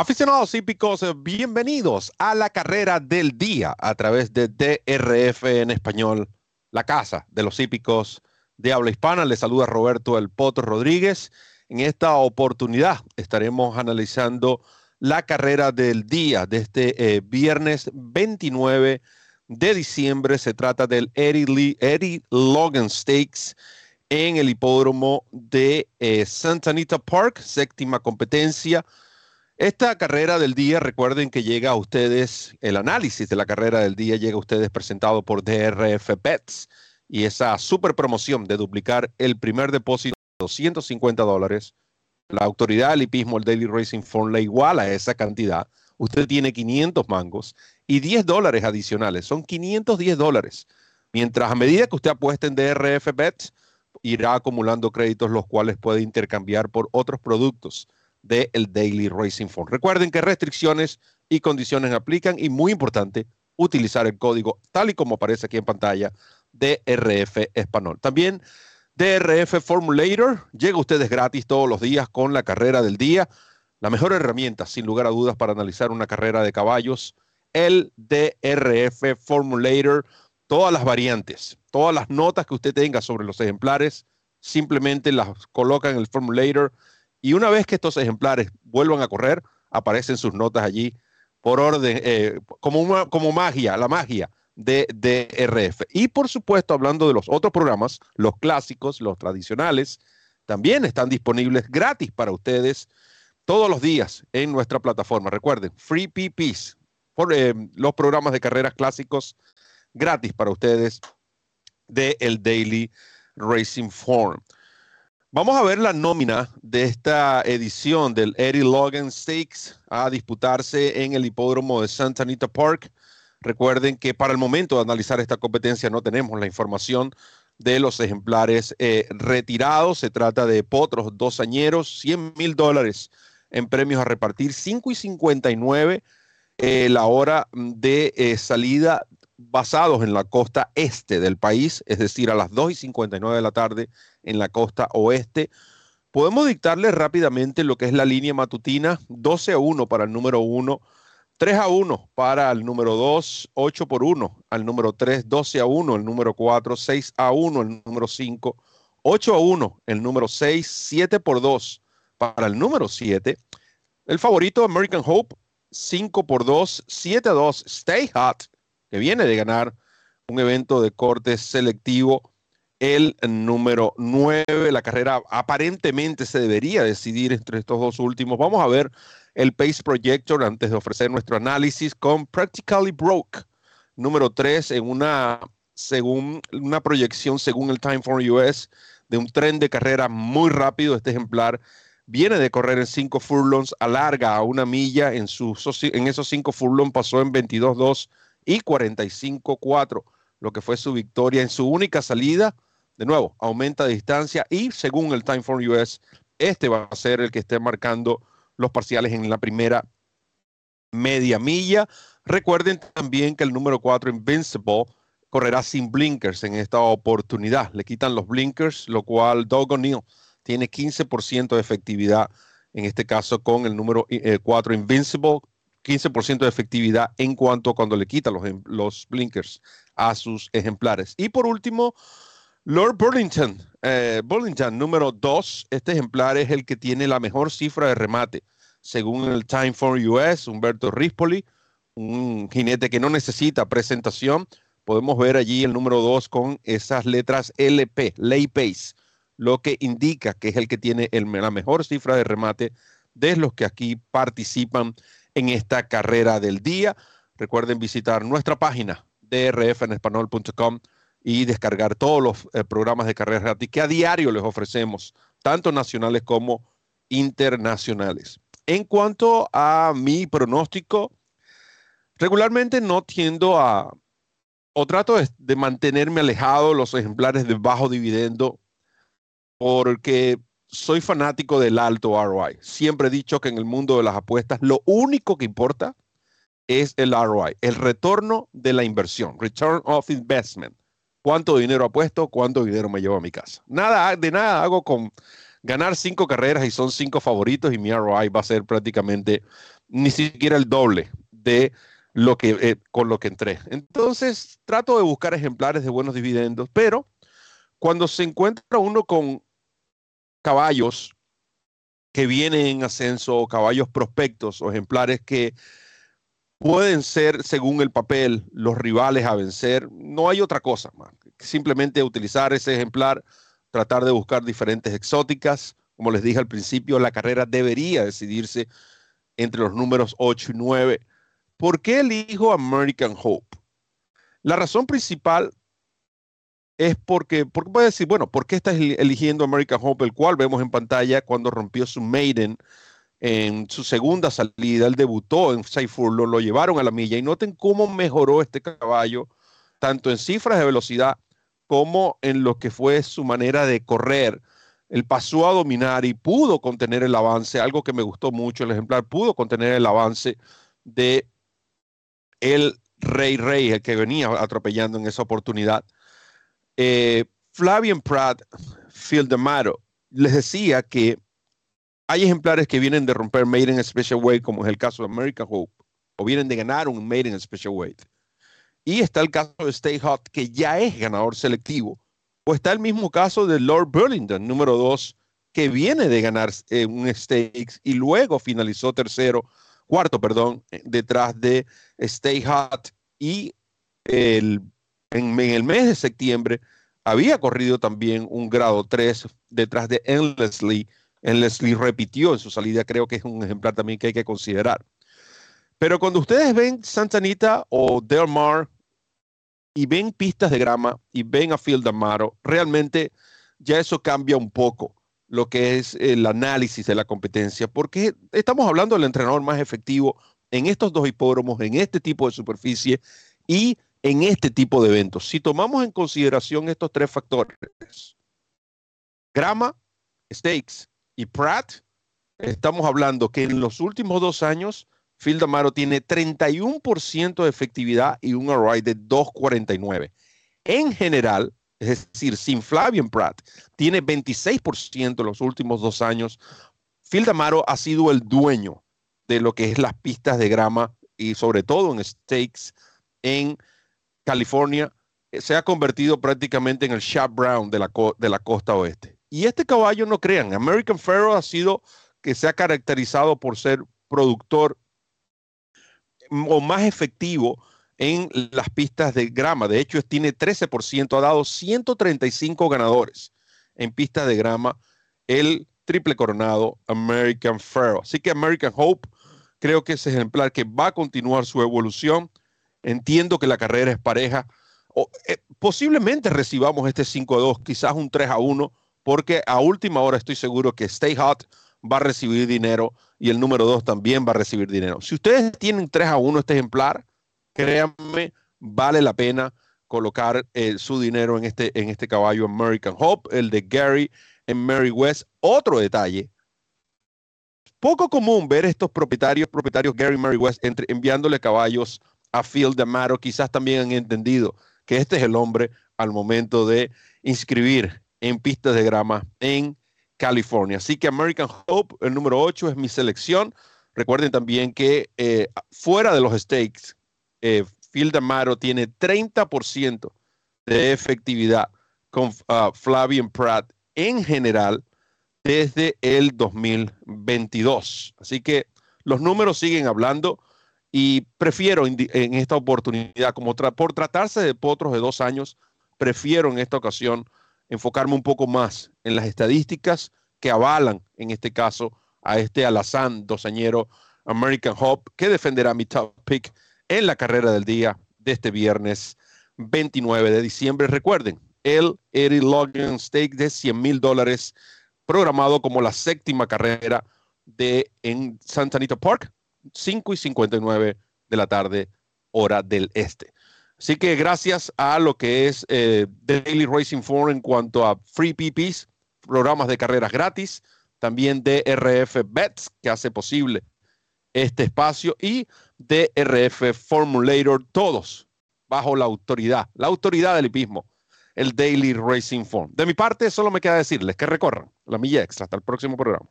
Aficionados hípicos, bienvenidos a la carrera del día a través de DRF en español, la casa de los hípicos de habla hispana. Les saluda Roberto El Poto Rodríguez. En esta oportunidad estaremos analizando la carrera del día de este eh, viernes 29 de diciembre. Se trata del Eddie, Eddie Logan Stakes en el hipódromo de eh, Santa Anita Park, séptima competencia esta carrera del día, recuerden que llega a ustedes, el análisis de la carrera del día llega a ustedes presentado por DRF Pets y esa super promoción de duplicar el primer depósito de 250 dólares. La autoridad del hipismo, el Daily Racing Form, le iguala a esa cantidad. Usted tiene 500 mangos y 10 dólares adicionales. Son 510 dólares. Mientras a medida que usted apuesta en DRF Bets, irá acumulando créditos los cuales puede intercambiar por otros productos del el Daily Racing Form. Recuerden que restricciones y condiciones aplican y muy importante, utilizar el código tal y como aparece aquí en pantalla DRF Español. También DRF Formulator llega a ustedes gratis todos los días con la carrera del día. La mejor herramienta, sin lugar a dudas, para analizar una carrera de caballos, el DRF Formulator, todas las variantes, todas las notas que usted tenga sobre los ejemplares, simplemente las coloca en el Formulator y una vez que estos ejemplares vuelvan a correr, aparecen sus notas allí por orden, eh, como, como magia, la magia de DRF. Y por supuesto, hablando de los otros programas, los clásicos, los tradicionales, también están disponibles gratis para ustedes todos los días en nuestra plataforma. Recuerden, Free PPs, por, eh, los programas de carreras clásicos gratis para ustedes de el Daily Racing Form. Vamos a ver la nómina de esta edición del Eddie Logan Stakes a disputarse en el hipódromo de Santa Anita Park. Recuerden que para el momento de analizar esta competencia no tenemos la información de los ejemplares eh, retirados. Se trata de potros dos añeros, 100 mil dólares en premios a repartir, 5 y 59 eh, la hora de eh, salida basados en la costa este del país, es decir, a las 2 y 59 de la tarde en la costa oeste. Podemos dictarle rápidamente lo que es la línea matutina, 12 a 1 para el número 1, 3 a 1 para el número 2, 8 por 1 al número 3, 12 a 1 el número 4, 6 a 1 el número 5, 8 a 1 el número 6, 7 por 2 para el número 7. El favorito American Hope, 5 por 2, 7 a 2, Stay Hot que viene de ganar un evento de corte selectivo, el número 9. La carrera aparentemente se debería decidir entre estos dos últimos. Vamos a ver el Pace Projector antes de ofrecer nuestro análisis con Practically Broke, número 3 en una, según, una proyección según el Time for US de un tren de carrera muy rápido. Este ejemplar viene de correr en 5 furlongs, alarga a una milla en, en esos 5 furlongs, pasó en 22-2 y 45-4, lo que fue su victoria en su única salida. De nuevo, aumenta de distancia y según el Time for US, este va a ser el que esté marcando los parciales en la primera media milla. Recuerden también que el número 4, Invincible, correrá sin blinkers en esta oportunidad. Le quitan los blinkers, lo cual Doug O'Neill tiene 15% de efectividad, en este caso con el número 4, eh, Invincible, 15% de efectividad en cuanto a cuando le quita los, em, los blinkers a sus ejemplares. Y por último, Lord Burlington, eh, Burlington número 2. Este ejemplar es el que tiene la mejor cifra de remate. Según el Time for US, Humberto Rispoli, un jinete que no necesita presentación. Podemos ver allí el número 2 con esas letras LP, Lay Pace, lo que indica que es el que tiene la mejor cifra de remate de los que aquí participan en esta carrera del día. Recuerden visitar nuestra página drfenespanol.com y descargar todos los eh, programas de carrera gratis que a diario les ofrecemos, tanto nacionales como internacionales. En cuanto a mi pronóstico, regularmente no tiendo a, o trato de, de mantenerme alejado los ejemplares de bajo dividendo, porque soy fanático del alto ROI. Siempre he dicho que en el mundo de las apuestas lo único que importa es el ROI, el retorno de la inversión, return of investment. ¿Cuánto dinero apuesto? ¿Cuánto dinero me llevo a mi casa? Nada, de nada hago con ganar cinco carreras y son cinco favoritos y mi ROI va a ser prácticamente ni siquiera el doble de lo que, eh, con lo que entré. Entonces, trato de buscar ejemplares de buenos dividendos, pero cuando se encuentra uno con caballos que vienen en ascenso, caballos prospectos o ejemplares que pueden ser, según el papel, los rivales a vencer, no hay otra cosa más. Simplemente utilizar ese ejemplar, tratar de buscar diferentes exóticas. Como les dije al principio, la carrera debería decidirse entre los números 8 y 9. ¿Por qué elijo American Hope? La razón principal es porque, porque puede decir, bueno, ¿por qué estás eligiendo American Hope, el cual vemos en pantalla cuando rompió su maiden en su segunda salida? Él debutó en Saifur, lo, lo llevaron a la milla y noten cómo mejoró este caballo, tanto en cifras de velocidad como en lo que fue su manera de correr. Él pasó a dominar y pudo contener el avance, algo que me gustó mucho, el ejemplar pudo contener el avance de el Rey Rey, el que venía atropellando en esa oportunidad. Eh, Flavian Pratt Fildamaro les decía que hay ejemplares que vienen de romper Made in Special Weight, como es el caso de American Hope, o vienen de ganar un Made in Special Weight. Y está el caso de Stay Hot, que ya es ganador selectivo. O está el mismo caso de Lord Burlington, número 2, que viene de ganar eh, un Stakes y luego finalizó tercero, cuarto, perdón, eh, detrás de Stay Hot. Y el en, el mes de septiembre había corrido también un grado 3 detrás de Endlessly. Endlessly repitió en su salida, creo que es un ejemplar también que hay que considerar. Pero cuando ustedes ven Santa Anita o Del Mar y ven pistas de grama y ven a Field Amaro, realmente ya eso cambia un poco lo que es el análisis de la competencia, porque estamos hablando del entrenador más efectivo en estos dos hipódromos, en este tipo de superficie y en este tipo de eventos. Si tomamos en consideración estos tres factores, grama, stakes y Pratt, estamos hablando que en los últimos dos años, Phil Damaro tiene 31% de efectividad y un array de 2.49. En general, es decir, sin Flavian Pratt, tiene 26% en los últimos dos años. Phil Damaro ha sido el dueño de lo que es las pistas de grama y sobre todo en stakes en California eh, se ha convertido prácticamente en el Sharp Brown de la, de la costa oeste. Y este caballo, no crean, American Pharaoh ha sido que se ha caracterizado por ser productor mm, o más efectivo en las pistas de grama. De hecho, tiene 13%, ha dado 135 ganadores en pistas de grama, el triple coronado American Pharaoh. Así que American Hope creo que es ejemplar que va a continuar su evolución Entiendo que la carrera es pareja. O, eh, posiblemente recibamos este 5-2, quizás un 3-1, porque a última hora estoy seguro que Stay Hot va a recibir dinero y el número 2 también va a recibir dinero. Si ustedes tienen 3-1 este ejemplar, créanme, vale la pena colocar eh, su dinero en este, en este caballo American Hope, el de Gary en Mary West. Otro detalle, poco común ver estos propietarios, propietarios Gary Mary West, entre, enviándole caballos a Phil D'Amato quizás también han entendido que este es el hombre al momento de inscribir en pistas de grama en California. Así que American Hope, el número 8, es mi selección. Recuerden también que eh, fuera de los stakes, eh, Phil D'Amato tiene 30% de efectividad con uh, Flavian Pratt en general desde el 2022. Así que los números siguen hablando. Y prefiero en esta oportunidad, como por tratarse de potros de dos años, prefiero en esta ocasión enfocarme un poco más en las estadísticas que avalan, en este caso, a este alazán dosañero American Hope, que defenderá mi top pick en la carrera del día de este viernes 29 de diciembre. Recuerden, el Eddie Logan Stake de 100 mil dólares, programado como la séptima carrera de en Santa Anita Park, 5 y 59 de la tarde, hora del este. Así que gracias a lo que es eh, Daily Racing Forum en cuanto a free PPs, programas de carreras gratis, también DRF Bets, que hace posible este espacio, y DRF Formulator, todos bajo la autoridad, la autoridad del hipismo, el Daily Racing Forum. De mi parte, solo me queda decirles que recorran la milla extra. Hasta el próximo programa.